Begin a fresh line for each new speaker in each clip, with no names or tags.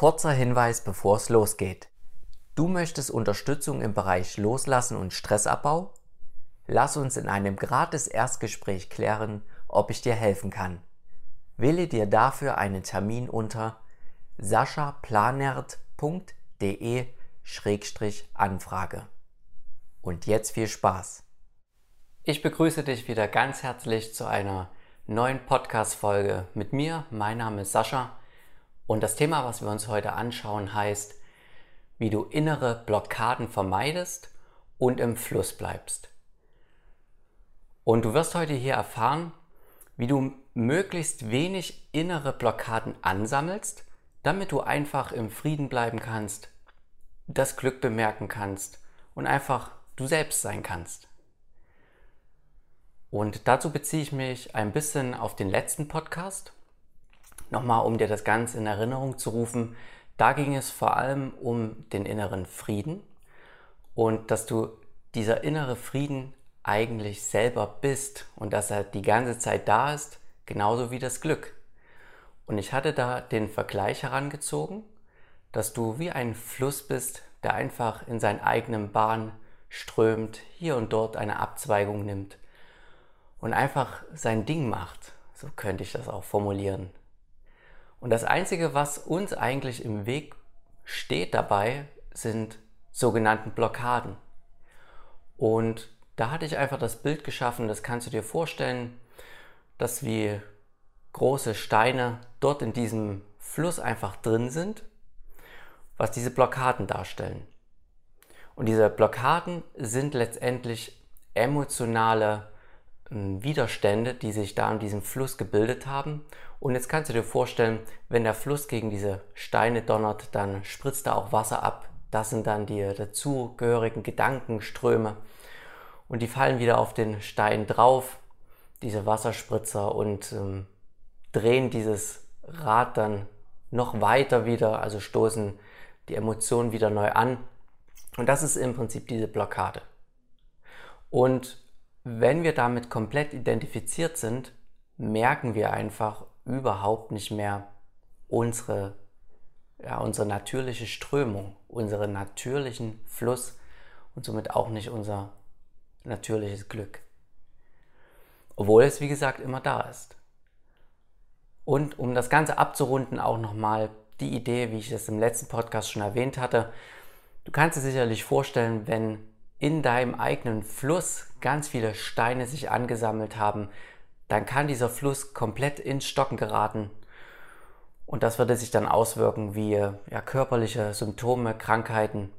Kurzer Hinweis, bevor es losgeht. Du möchtest Unterstützung im Bereich Loslassen und Stressabbau? Lass uns in einem gratis Erstgespräch klären, ob ich dir helfen kann. Wähle dir dafür einen Termin unter saschaplanert.de-anfrage. Und jetzt viel Spaß! Ich begrüße dich wieder ganz herzlich zu einer neuen Podcast-Folge mit mir. Mein Name ist Sascha und das Thema, was wir uns heute anschauen, heißt, wie du innere Blockaden vermeidest und im Fluss bleibst. Und du wirst heute hier erfahren, wie du möglichst wenig innere Blockaden ansammelst, damit du einfach im Frieden bleiben kannst, das Glück bemerken kannst und einfach du selbst sein kannst. Und dazu beziehe ich mich ein bisschen auf den letzten Podcast, Nochmal, um dir das Ganze in Erinnerung zu rufen, da ging es vor allem um den inneren Frieden und dass du dieser innere Frieden eigentlich selber bist und dass er die ganze Zeit da ist, genauso wie das Glück. Und ich hatte da den Vergleich herangezogen, dass du wie ein Fluss bist, der einfach in seinen eigenen Bahn strömt, hier und dort eine Abzweigung nimmt und einfach sein Ding macht. So könnte ich das auch formulieren. Und das Einzige, was uns eigentlich im Weg steht dabei, sind sogenannten Blockaden. Und da hatte ich einfach das Bild geschaffen, das kannst du dir vorstellen, dass wie große Steine dort in diesem Fluss einfach drin sind, was diese Blockaden darstellen. Und diese Blockaden sind letztendlich emotionale hm, Widerstände, die sich da in diesem Fluss gebildet haben und jetzt kannst du dir vorstellen, wenn der Fluss gegen diese Steine donnert, dann spritzt da auch Wasser ab. Das sind dann die dazugehörigen Gedankenströme. Und die fallen wieder auf den Stein drauf, diese Wasserspritzer, und ähm, drehen dieses Rad dann noch weiter wieder, also stoßen die Emotionen wieder neu an. Und das ist im Prinzip diese Blockade. Und wenn wir damit komplett identifiziert sind, merken wir einfach, überhaupt nicht mehr unsere, ja, unsere natürliche Strömung, unseren natürlichen Fluss und somit auch nicht unser natürliches Glück. Obwohl es, wie gesagt, immer da ist. Und um das Ganze abzurunden, auch nochmal die Idee, wie ich es im letzten Podcast schon erwähnt hatte. Du kannst dir sicherlich vorstellen, wenn in deinem eigenen Fluss ganz viele Steine sich angesammelt haben, dann kann dieser Fluss komplett ins Stocken geraten. Und das würde sich dann auswirken wie ja, körperliche Symptome, Krankheiten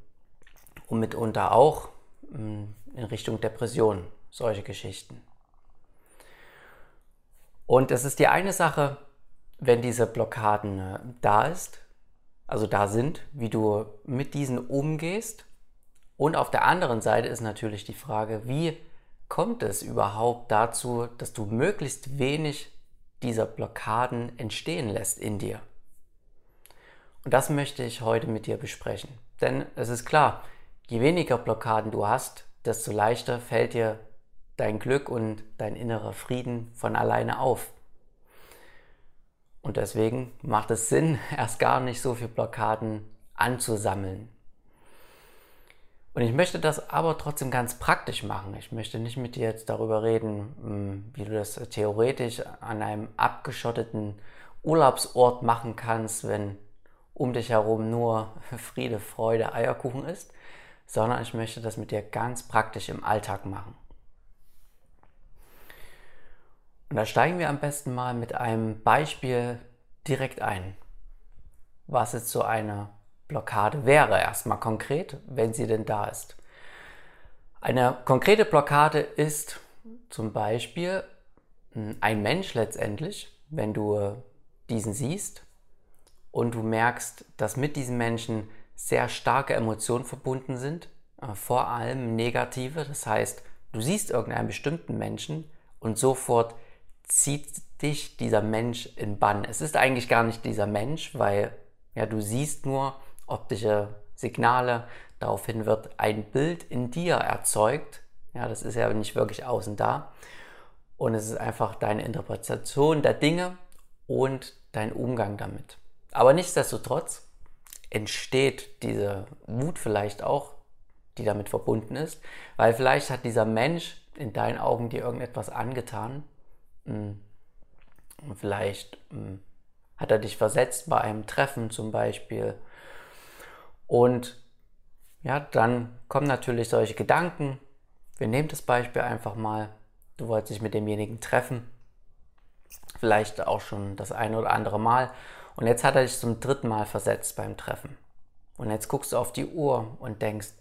und mitunter auch hm, in Richtung Depression, solche Geschichten. Und es ist die eine Sache, wenn diese Blockaden äh, da ist, also da sind, wie du mit diesen umgehst. Und auf der anderen Seite ist natürlich die Frage, wie kommt es überhaupt dazu, dass du möglichst wenig dieser Blockaden entstehen lässt in dir? Und das möchte ich heute mit dir besprechen. Denn es ist klar, je weniger Blockaden du hast, desto leichter fällt dir dein Glück und dein innerer Frieden von alleine auf. Und deswegen macht es Sinn, erst gar nicht so viele Blockaden anzusammeln. Und ich möchte das aber trotzdem ganz praktisch machen. Ich möchte nicht mit dir jetzt darüber reden, hm, wie du das theoretisch an einem abgeschotteten Urlaubsort machen kannst, wenn um dich herum nur Friede, Freude, Eierkuchen ist, sondern ich möchte das mit dir ganz praktisch im Alltag machen. Und da steigen wir am besten mal mit einem Beispiel direkt ein. Was ist so eine Blockade wäre, erstmal konkret, wenn sie denn da ist. Eine konkrete Blockade ist zum Beispiel hm, ein Mensch letztendlich, wenn du diesen siehst und du merkst, dass mit diesem Menschen sehr starke Emotionen verbunden sind, äh, vor allem negative. Das heißt, du siehst irgendeinen bestimmten Menschen und sofort zieht dich dieser Mensch in Bann. Es ist eigentlich gar nicht dieser Mensch, weil ja, du siehst nur optische Signale. Daraufhin wird ein Bild in dir erzeugt. Ja, das ist ja nicht wirklich außen da. Und es ist einfach deine Interpretation der Dinge und dein Umgang damit. Aber nichtsdestotrotz entsteht diese Wut vielleicht auch, die damit verbunden ist, weil vielleicht hat dieser Mensch in deinen Augen dir irgendetwas angetan. Hm. Vielleicht hm, hat er dich versetzt bei einem Treffen zum Beispiel. Und ja, dann kommen natürlich solche Gedanken. Wir nehmen das Beispiel einfach mal. Du wolltest dich mit demjenigen treffen. Vielleicht auch schon das eine oder andere Mal. Und jetzt hat er dich zum dritten Mal versetzt beim Treffen. Und jetzt guckst du auf die Uhr und denkst,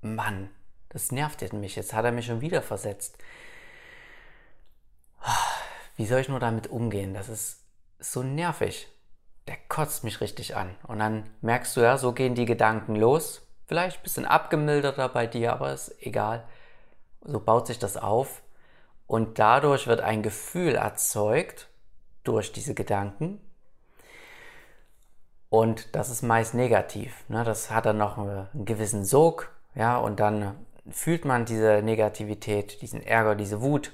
Mann, das nervt jetzt mich. Jetzt hat er mich schon wieder versetzt. Wie soll ich nur damit umgehen? Das ist so nervig. Der kotzt mich richtig an. Und dann merkst du ja, so gehen die Gedanken los. Vielleicht ein bisschen abgemilderter bei dir, aber ist egal. So baut sich das auf. Und dadurch wird ein Gefühl erzeugt durch diese Gedanken. Und das ist meist negativ. Ne? Das hat dann noch einen gewissen Sog. Ja, und dann fühlt man diese Negativität, diesen Ärger, diese Wut.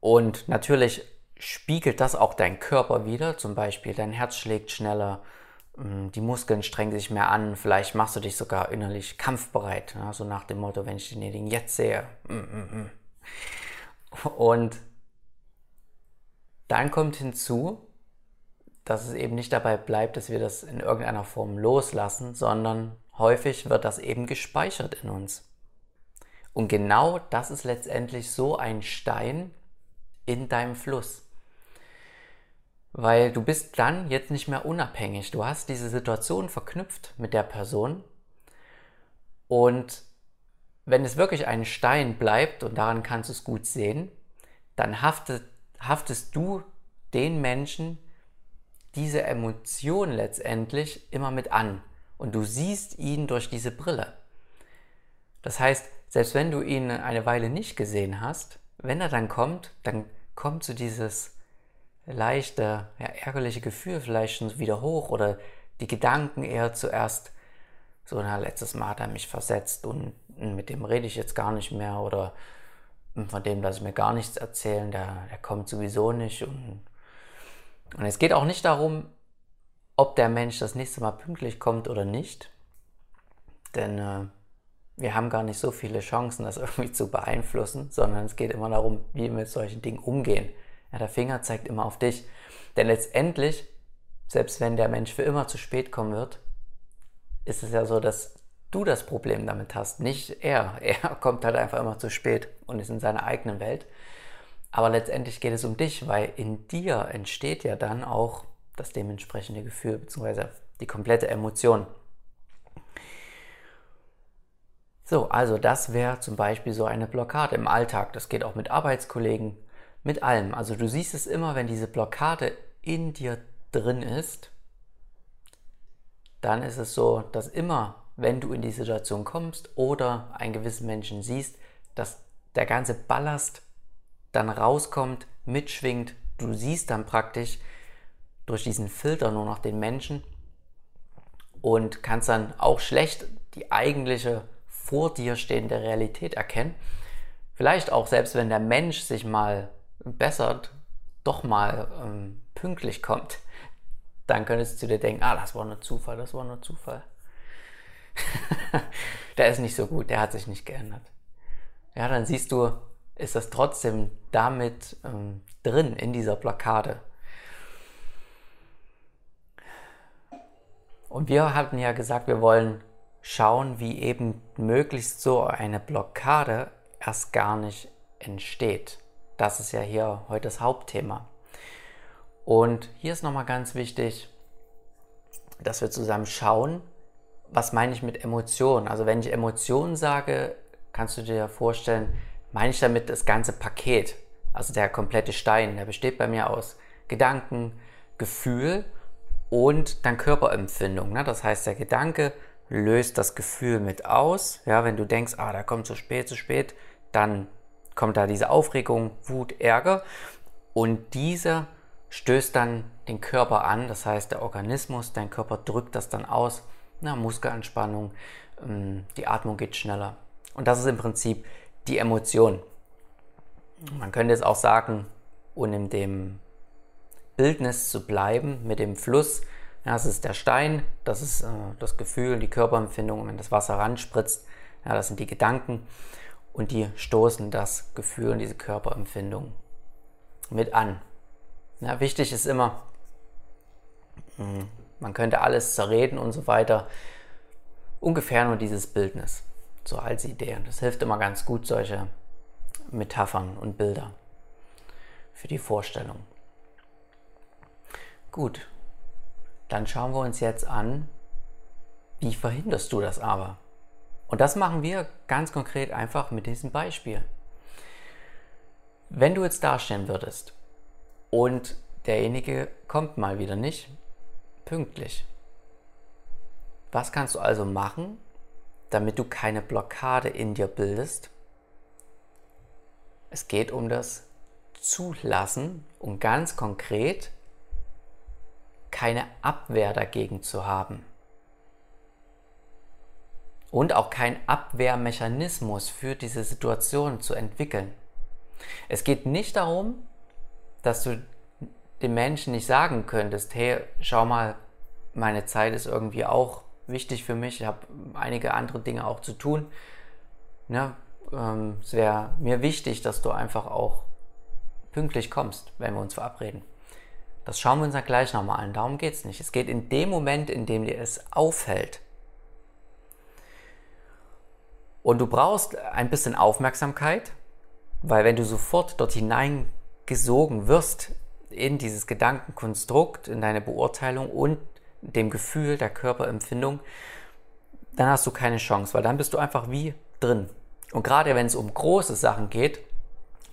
Und natürlich spiegelt das auch dein Körper wieder. Zum Beispiel dein Herz schlägt schneller, mm, die Muskeln strengen sich mehr an, vielleicht machst du dich sogar innerlich kampfbereit. Ja, so nach dem Motto, wenn ich denjenigen jetzt sehe. Mm, mm, Und dann kommt hinzu, dass es eben nicht dabei bleibt, dass wir das in irgendeiner Form loslassen, sondern häufig wird das eben gespeichert in uns. Und genau das ist letztendlich so ein Stein in deinem Fluss. Weil du bist dann jetzt nicht mehr unabhängig. Du hast diese Situation verknüpft mit der Person. Und wenn es wirklich ein Stein bleibt, und daran kannst du es gut sehen, dann haftet, haftest du den Menschen diese Emotion letztendlich immer mit an und du siehst ihn durch diese Brille. Das heißt, selbst wenn du ihn eine Weile nicht gesehen hast, wenn er dann kommt, dann kommt so dieses leichte, ja, ärgerliche Gefühl vielleicht schon wieder hoch oder die Gedanken eher zuerst so, na, letztes Mal hat er mich versetzt und mit dem rede ich jetzt gar nicht mehr oder von dem lasse ich mir gar nichts erzählen, der, der kommt sowieso nicht und, und es geht auch nicht darum, ob der Mensch das nächste Mal pünktlich kommt oder nicht. Denn äh, wir haben gar nicht so viele Chancen, das irgendwie zu beeinflussen, sondern es geht immer darum, wie wir mit solchen Dingen umgehen. Ja, der Finger zeigt immer auf dich. Denn letztendlich, selbst wenn der Mensch für immer zu spät kommen wird, ist es ja so, dass du das Problem damit hast, nicht er. Er kommt halt einfach immer zu spät und ist in seiner eigenen Welt. Aber letztendlich geht es um dich, weil in dir entsteht ja dann auch das dementsprechende Gefühl bzw. die komplette Emotion. So, also das wäre zum Beispiel so eine Blockade im Alltag. Das geht auch mit Arbeitskollegen, mit allem. Also du siehst es immer, wenn diese Blockade in dir drin ist, dann ist es so, dass immer, wenn du in die Situation kommst oder einen gewissen Menschen siehst, dass der ganze Ballast dann rauskommt, mitschwingt. Du siehst dann praktisch, durch diesen Filter nur noch den Menschen und kannst dann auch schlecht die eigentliche vor dir stehende Realität erkennen. Vielleicht auch selbst wenn der Mensch sich mal bessert, doch mal ähm, pünktlich kommt, dann könntest du dir denken, ah, das war nur Zufall, das war nur Zufall. der ist nicht so gut, der hat sich nicht geändert. Ja, dann siehst du, ist das trotzdem damit ähm, drin in dieser Blockade. Und wir hatten ja gesagt, wir wollen schauen, wie eben möglichst so eine Blockade erst gar nicht entsteht. Das ist ja hier heute das Hauptthema. Und hier ist nochmal ganz wichtig, dass wir zusammen schauen, was meine ich mit Emotionen. Also wenn ich Emotionen sage, kannst du dir vorstellen, meine ich damit das ganze Paket. Also der komplette Stein, der besteht bei mir aus Gedanken, Gefühl und dann Körperempfindung. Ne? Das heißt, der Gedanke löst das Gefühl mit aus. Ja, wenn du denkst, ah, da kommt zu spät, zu spät, dann kommt da diese Aufregung, Wut, Ärger und dieser stößt dann den Körper an. Das heißt, der Organismus, dein Körper drückt das dann aus. Na, Muskelanspannung, ähm, die Atmung geht schneller. Und das ist im Prinzip die Emotion. Man könnte jetzt auch sagen, und in dem Bildnis zu bleiben, mit dem Fluss, Ja, das ist der Stein, das ist äh, das Gefühl, die Körperempfindung, wenn das Wasser ranspritzt. Ja, das sind die Gedanken und die stoßen das Gefühl und diese Körperempfindung mit an. Ja, wichtig ist immer, hm, man könnte alles zerreden und so weiter. Ungefähr nur dieses Bildnis, so als Idee. Und das hilft immer ganz gut, solche Metaphern und Bilder für die Vorstellung. Gut, dann schauen wir uns jetzt an, wie verhinderst du das aber? Und das machen wir ganz konkret einfach mit diesem Beispiel. Wenn du jetzt dastehen würdest und derjenige kommt mal wieder nicht pünktlich, was kannst du also machen, damit du keine Blockade in dir bildest? Es geht um das Zulassen und ganz konkret keine Abwehr dagegen zu haben. Und auch kein Abwehrmechanismus für diese Situation zu entwickeln. Es geht nicht darum, dass du dem Menschen nicht sagen könntest, hey, schau mal, meine Zeit ist irgendwie auch wichtig für mich, ich habe einige andere Dinge auch zu tun. Ja, ähm, es wäre mir wichtig, dass du einfach auch pünktlich kommst, wenn wir uns verabreden. Das schauen wir uns ja gleich nochmal an. Darum geht es nicht. Es geht in dem Moment, in dem dir es auffällt. Und du brauchst ein bisschen Aufmerksamkeit, weil wenn du sofort dort hineingesogen wirst in dieses Gedankenkonstrukt, in deine Beurteilung und dem Gefühl der Körperempfindung, dann hast du keine Chance, weil dann bist du einfach wie drin. Und gerade wenn es um große Sachen geht,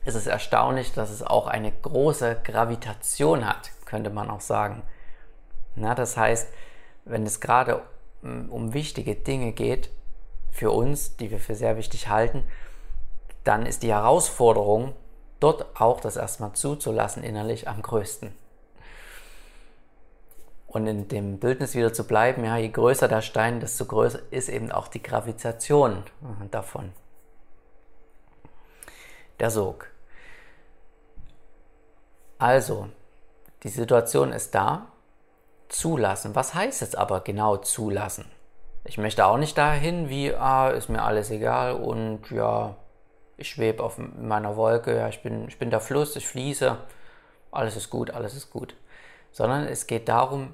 ist es erstaunlich, dass es auch eine große Gravitation hat, könnte man auch sagen. Na, das heißt, wenn es gerade mm, um wichtige Dinge geht, für uns, die wir für sehr wichtig halten, dann ist die Herausforderung, dort auch das erstmal zuzulassen innerlich am größten. Und in dem Bildnis wieder zu bleiben, ja, je größer der Stein, desto größer ist eben auch die Gravitation davon. Der Sog. Also, die Situation ist da. Zulassen. Was heißt jetzt aber genau zulassen? Ich möchte auch nicht dahin, wie, ah, ist mir alles egal und ja, ich schwebe auf meiner Wolke, ja, ich bin, ich bin der Fluss, ich fließe, alles ist gut, alles ist gut. Sondern es geht darum,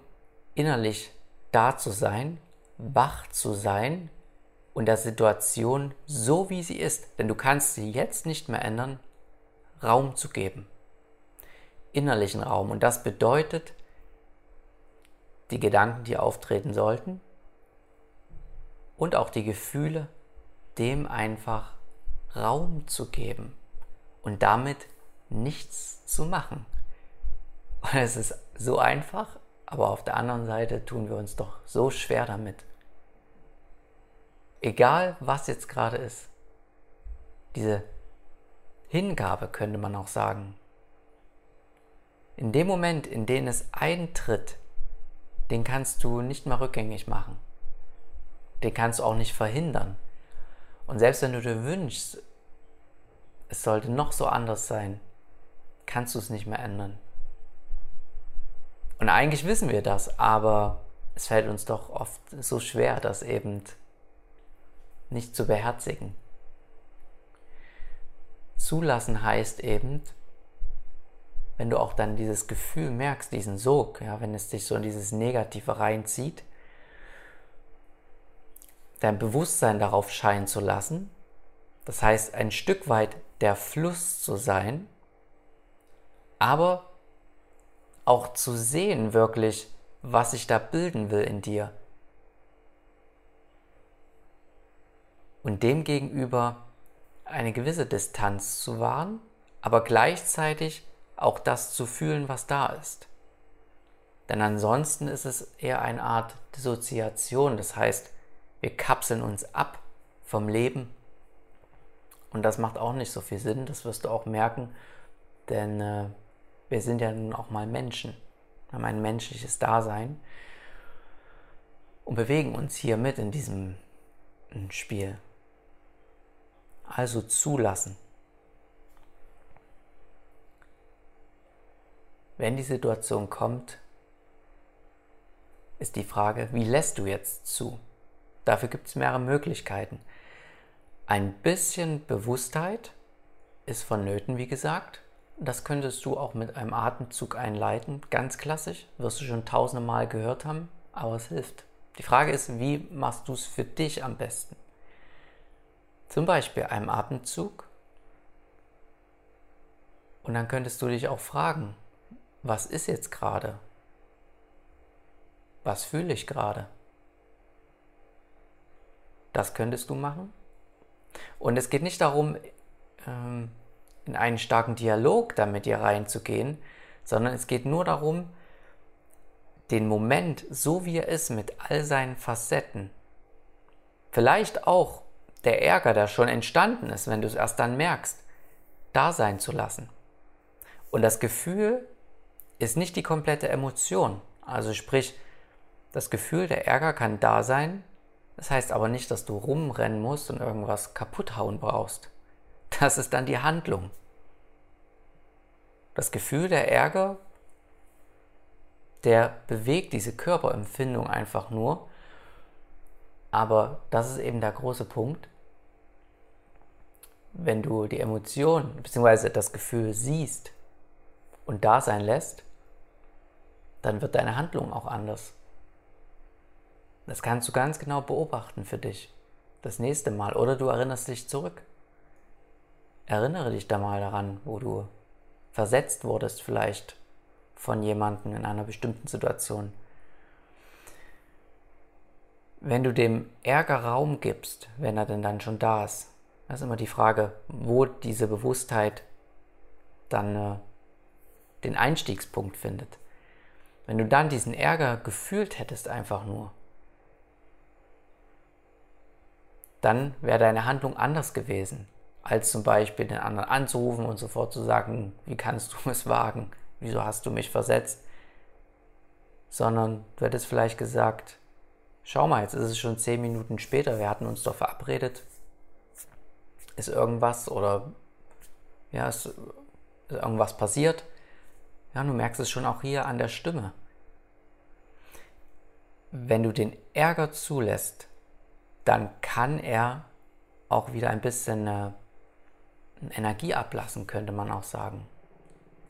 innerlich da zu sein, wach zu sein und der Situation so wie sie ist, denn du kannst sie jetzt nicht mehr ändern, Raum zu geben innerlichen Raum. Und das bedeutet, die Gedanken, die auftreten sollten und auch die Gefühle, dem einfach Raum zu geben und damit nichts zu machen. Und es ist so einfach, aber auf der anderen Seite tun wir uns doch so schwer damit. Egal, was jetzt gerade ist, diese Hingabe könnte man auch sagen, in dem Moment, in dem es eintritt, den kannst du nicht mehr rückgängig machen. Den kannst du auch nicht verhindern. Und selbst wenn du dir wünschst, es sollte noch so anders sein, kannst du es nicht mehr ändern. Und eigentlich wissen wir das, aber es fällt uns doch oft so schwer, das eben nicht zu beherzigen. Zulassen heißt eben, wenn du auch dann dieses Gefühl merkst, diesen Sog, ja, wenn es dich so in dieses Negative reinzieht, dein Bewusstsein darauf scheinen zu lassen, das heißt ein Stück weit der Fluss zu sein, aber auch zu sehen wirklich, was sich da bilden will in dir. Und demgegenüber eine gewisse Distanz zu wahren, aber gleichzeitig auch das zu fühlen, was da ist. Denn ansonsten ist es eher eine Art Dissoziation, das heißt, wir kapseln uns ab vom Leben und das macht auch nicht so viel Sinn, das wirst du auch merken, denn äh, wir sind ja nun auch mal Menschen, haben ein menschliches Dasein und bewegen uns hier mit in diesem Spiel. Also zulassen. wenn die Situation kommt, ist die Frage, wie lässt du jetzt zu? Dafür gibt es mehrere Möglichkeiten. Ein bisschen Bewusstheit ist vonnöten, wie gesagt. Das könntest du auch mit einem Atemzug einleiten, ganz klassisch, wirst du schon tausende Mal gehört haben, aber es hilft. Die Frage ist, wie machst du es für dich am besten? Zum Beispiel einem Atemzug. Und dann könntest du dich auch fragen, was ist jetzt gerade? Was fühle ich gerade? Das könntest du machen. Und es geht nicht darum, ähm, in einen starken Dialog da mit dir reinzugehen, sondern es geht nur darum, den Moment, so wie er ist, mit all seinen Facetten, vielleicht auch der Ärger, der schon entstanden ist, wenn du es erst dann merkst, da sein zu lassen. Und das Gefühl ist nicht die komplette Emotion. Also sprich, das Gefühl, der Ärger kann da sein, das heißt aber nicht, dass du rumrennen musst und irgendwas kaputt hauen brauchst. Das ist dann die Handlung. Das Gefühl der Ärger, der bewegt diese Körperempfindung einfach nur. Aber das ist eben der große Punkt. Wenn du die Emotion bzw. das Gefühl siehst und da sein lässt, dann wird deine Handlung auch anders. Das kannst du ganz genau beobachten für dich. Das nächste Mal. Oder du erinnerst dich zurück. Erinnere dich da mal daran, wo du versetzt wurdest vielleicht von jemandem in einer bestimmten Situation. Wenn du dem Ärger Raum gibst, wenn er denn dann schon da ist, das ist immer die Frage, wo diese Bewusstheit dann äh, den Einstiegspunkt findet. Wenn du dann diesen Ärger gefühlt hättest einfach nur, dann wäre deine Handlung anders gewesen, als zum Beispiel den anderen anzurufen und sofort zu sagen, wie kannst du es wagen, wieso hast du mich versetzt, sondern du hättest vielleicht gesagt, schau mal, jetzt ist es schon zehn Minuten später, wir hatten uns doch verabredet, ist irgendwas oder ja, ist, ist irgendwas passiert. Ja, du merkst es schon auch hier an der Stimme. Wenn du den Ärger zulässt, dann kann er auch wieder ein bisschen äh, Energie ablassen, könnte man auch sagen.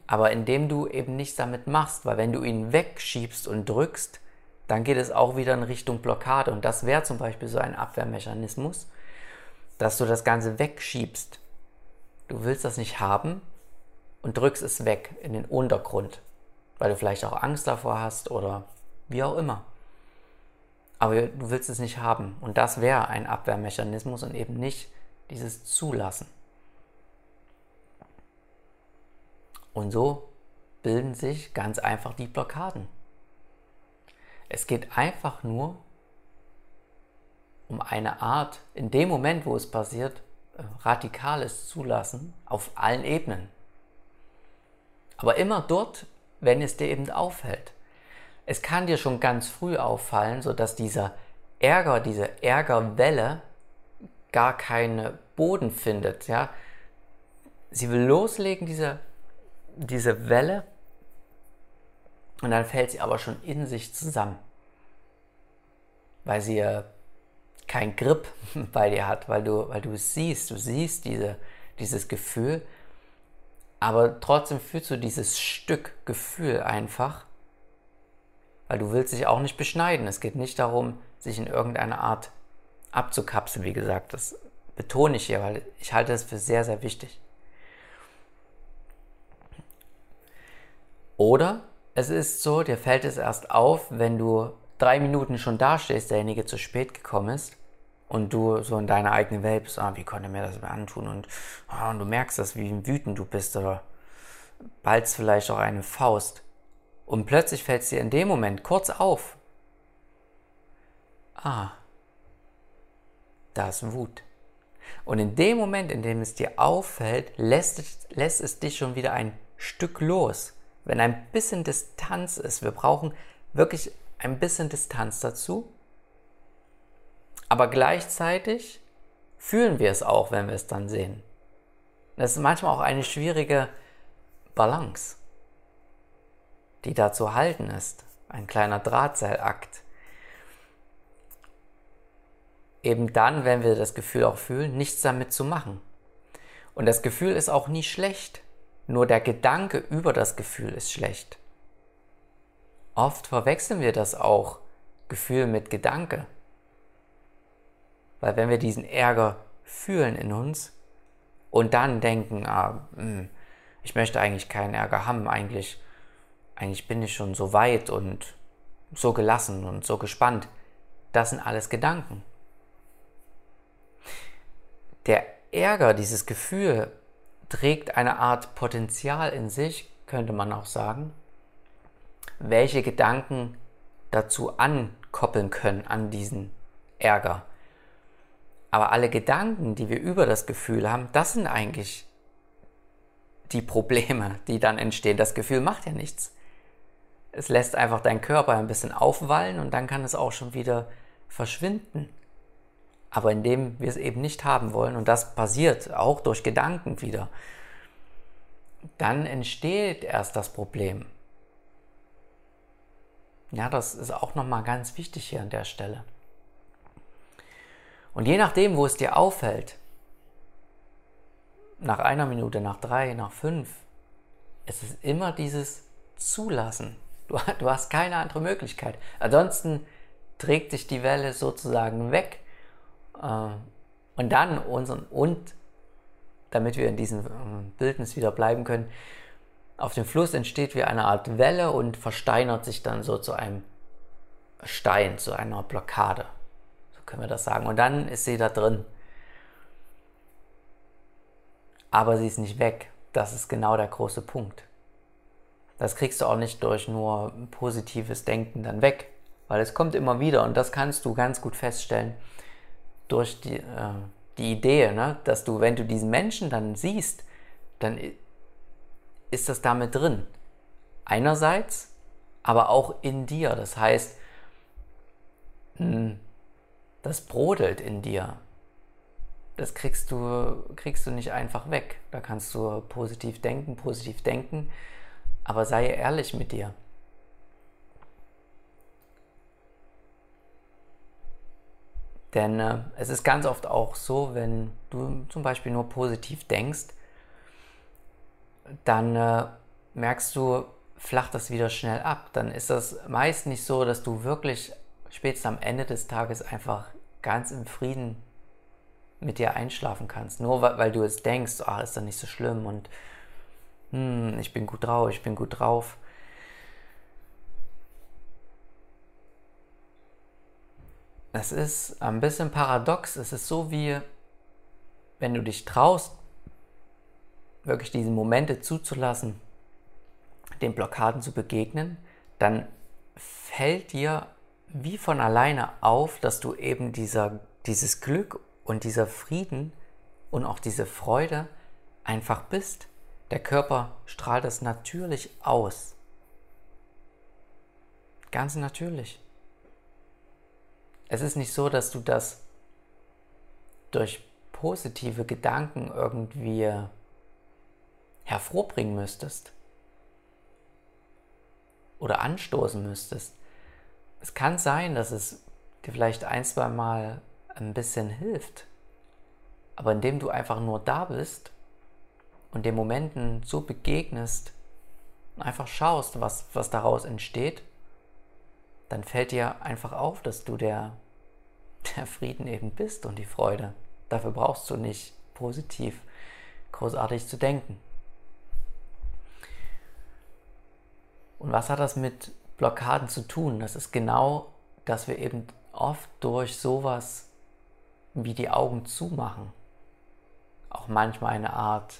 Aber indem du eben nichts damit machst, weil wenn du ihn wegschiebst und drückst, dann geht es auch wieder in Richtung Blockade. Und das wäre zum Beispiel so ein Abwehrmechanismus, dass du das Ganze wegschiebst. Du willst das nicht haben und drückst es weg in den Untergrund, weil du vielleicht auch Angst davor hast oder wie auch immer aber du willst es nicht haben. Und das wäre ein Abwehrmechanismus und eben nicht dieses Zulassen. Und so bilden sich ganz einfach die Blockaden. Es geht einfach nur um eine Art, in dem Moment, wo es passiert, äh, radikales Zulassen auf allen Ebenen. Aber immer dort, wenn es dir eben auffällt es kann dir schon ganz früh auffallen, sodass dieser Ärger, diese Ärgerwelle gar keinen Boden findet. Ja? Sie will loslegen, diese, diese Welle, und dann fällt sie aber schon in sich zusammen, weil sie ja kein Grip bei dir hat, weil du, weil du es siehst, du siehst diese, dieses Gefühl, aber trotzdem fühlst du dieses Stück Gefühl einfach weil du willst dich auch nicht beschneiden. Es geht nicht darum, sich in irgendeiner Art abzukapseln, wie gesagt. Das betone ich hier, weil ich halte das für sehr, sehr wichtig. Oder es ist so, dir fällt es erst auf, wenn du drei Minuten schon dastehst, derjenige zu spät gekommen ist und du so in deiner eigenen Welt bist, ah, wie konnte mir das antun und, ah, und du merkst das, wie wütend du bist oder ballst vielleicht auch eine Faust. Und plötzlich fällt es dir in dem Moment kurz auf. Ah, da ist Wut. Und in dem Moment, in dem es dir auffällt, lässt es, lässt es dich schon wieder ein Stück los. Wenn ein bisschen Distanz ist, wir brauchen wirklich ein bisschen Distanz dazu, aber gleichzeitig fühlen wir es auch, wenn wir es dann sehen. Das ist manchmal auch eine schwierige Balance die da zu halten ist. ein kleiner Drahtseilakt. Eben dann, wenn wir das Gefühl auch fühlen, nichts damit zu machen. Und das Gefühl ist auch nie schlecht, nur der Gedanke über das Gefühl ist schlecht. Oft verwechseln wir das auch, Gefühl mit Gedanke. Weil wenn wir diesen Ärger fühlen in uns und dann denken, ah, hm, ich möchte eigentlich keinen Ärger haben, eigentlich, eigentlich bin ich schon so weit und so gelassen und so gespannt, das sind alles Gedanken. Der Ärger, dieses Gefühl, trägt eine Art Potenzial in sich, könnte man auch sagen, welche Gedanken dazu ankoppeln können an diesen Ärger. Aber alle Gedanken, die wir über das Gefühl haben, das sind eigentlich die Probleme, die dann entstehen. Das Gefühl macht ja nichts. Es lässt einfach deinen Körper ein bisschen aufwallen und dann kann es auch schon wieder verschwinden. Aber indem wir es eben nicht haben wollen, und das passiert auch durch Gedanken wieder, dann entsteht erst das Problem. Ja, das ist auch nochmal ganz wichtig hier an der Stelle. Und je nachdem, wo es dir auffällt, nach einer Minute, nach drei, nach fünf, es ist immer dieses Zulassen. Du, du hast keine andere Möglichkeit. Ansonsten trägt sich die Welle sozusagen weg. Äh, und dann unseren, und damit wir in diesem ähm, Bildnis wieder bleiben können, auf dem Fluss entsteht wie eine Art Welle und versteinert sich dann so zu einem Stein, zu einer Blockade. So können wir das sagen. Und dann ist sie da drin. Aber sie ist nicht weg. Das ist genau der große Punkt. Das kriegst du auch nicht durch nur positives Denken dann weg, weil es kommt immer wieder und das kannst du ganz gut feststellen durch die, äh, die Idee, ne? dass du, wenn du diesen Menschen dann siehst, dann ist das damit drin. Einerseits, aber auch in dir. Das heißt, hm, das brodelt in dir. Das kriegst du, kriegst du nicht einfach weg. Da kannst du positiv denken, positiv denken, aber sei ehrlich mit dir. Denn äh, es ist ganz oft auch so, wenn du zum Beispiel nur positiv denkst, dann äh, merkst du, flacht das wieder schnell ab. Dann ist das meist nicht so, dass du wirklich spätestens am Ende des Tages einfach ganz im Frieden mit dir einschlafen kannst. Nur weil, weil du es denkst, ah, ist doch nicht so schlimm und hm, ich bin gut drauf, ich bin gut drauf. Es ist ein bisschen paradox. Es ist so wie, wenn du dich traust, wirklich diese Momente zuzulassen, den Blockaden zu begegnen, dann fällt dir wie von alleine auf, dass du eben dieser, dieses Glück und dieser Frieden und auch diese Freude einfach bist. Der Körper strahlt das natürlich aus. Ganz natürlich. Es ist nicht so, dass du das durch positive Gedanken irgendwie hervorbringen müsstest oder anstoßen müsstest. Es kann sein, dass es dir vielleicht ein, zwei Mal ein bisschen hilft, aber indem du einfach nur da bist und den Momenten so begegnest einfach schaust, was, was daraus entsteht, dann fällt dir einfach auf, dass du der, der Frieden eben bist und die Freude. Dafür brauchst du nicht positiv großartig zu denken. Und was hat das mit Blockaden zu tun? Das ist genau, dass wir eben oft durch sowas wie die Augen zumachen, auch manchmal eine Art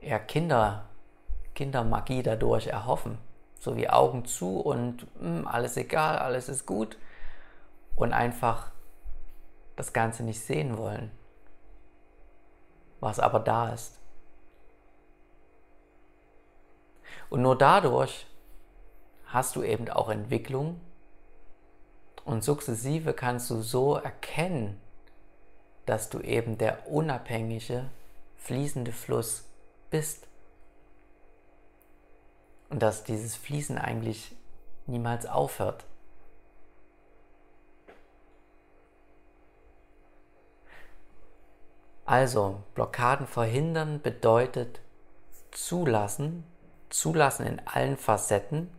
eher Kinder, Kindermagie dadurch erhoffen. So wie Augen zu und mh, hm, alles egal, alles ist gut und einfach das Ganze nicht sehen wollen, was aber da ist. Und nur dadurch hast du eben auch Entwicklung und sukzessive kannst du so erkennen, dass du eben der unabhängige, fließende Fluss bist. und dass dieses Fließen eigentlich niemals aufhört. Also, Blockaden verhindern bedeutet zulassen, zulassen in allen Facetten,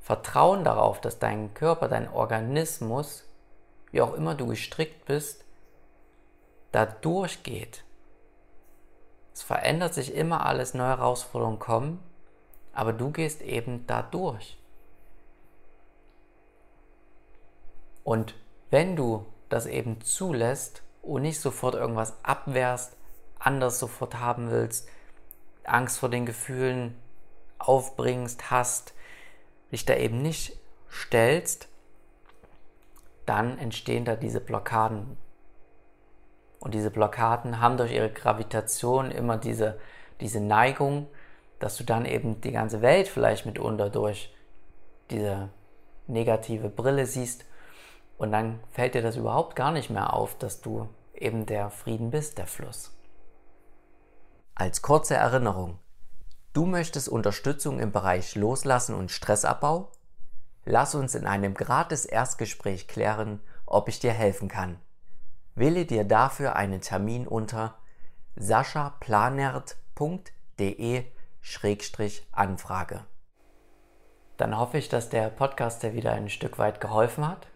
Vertrauen darauf, dass dein Körper, dein Organismus, wie auch immer du gestrickt bist, da durchgeht. Es verändert sich immer alles, neue Herausforderungen kommen, aber du gehst eben da durch. Und wenn du das eben zulässt und nicht sofort irgendwas abwehrst, anders sofort haben willst, Angst vor den Gefühlen aufbringst, hast, dich da eben nicht stellst, dann entstehen da diese Blockaden. Und diese Blockaden haben durch ihre Gravitation immer diese, diese Neigung, dass du dann eben die ganze Welt vielleicht mitunter durch diese negative Brille siehst und dann fällt dir das überhaupt gar nicht mehr auf, dass du eben der Frieden bist, der Fluss. Als kurze Erinnerung, du möchtest Unterstützung im Bereich Loslassen und Stressabbau? Lass uns in einem gratis Erstgespräch klären, ob ich dir helfen kann. Wähle dir dafür einen Termin unter saschaplanert.de-anfrage. Dann hoffe ich, dass der Podcast dir wieder ein Stück weit geholfen hat.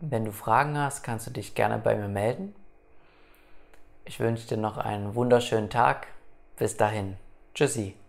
Wenn du Fragen hast, kannst du dich gerne bei mir melden. Ich wünsche dir noch einen wunderschönen Tag. Bis dahin. Tschüssi.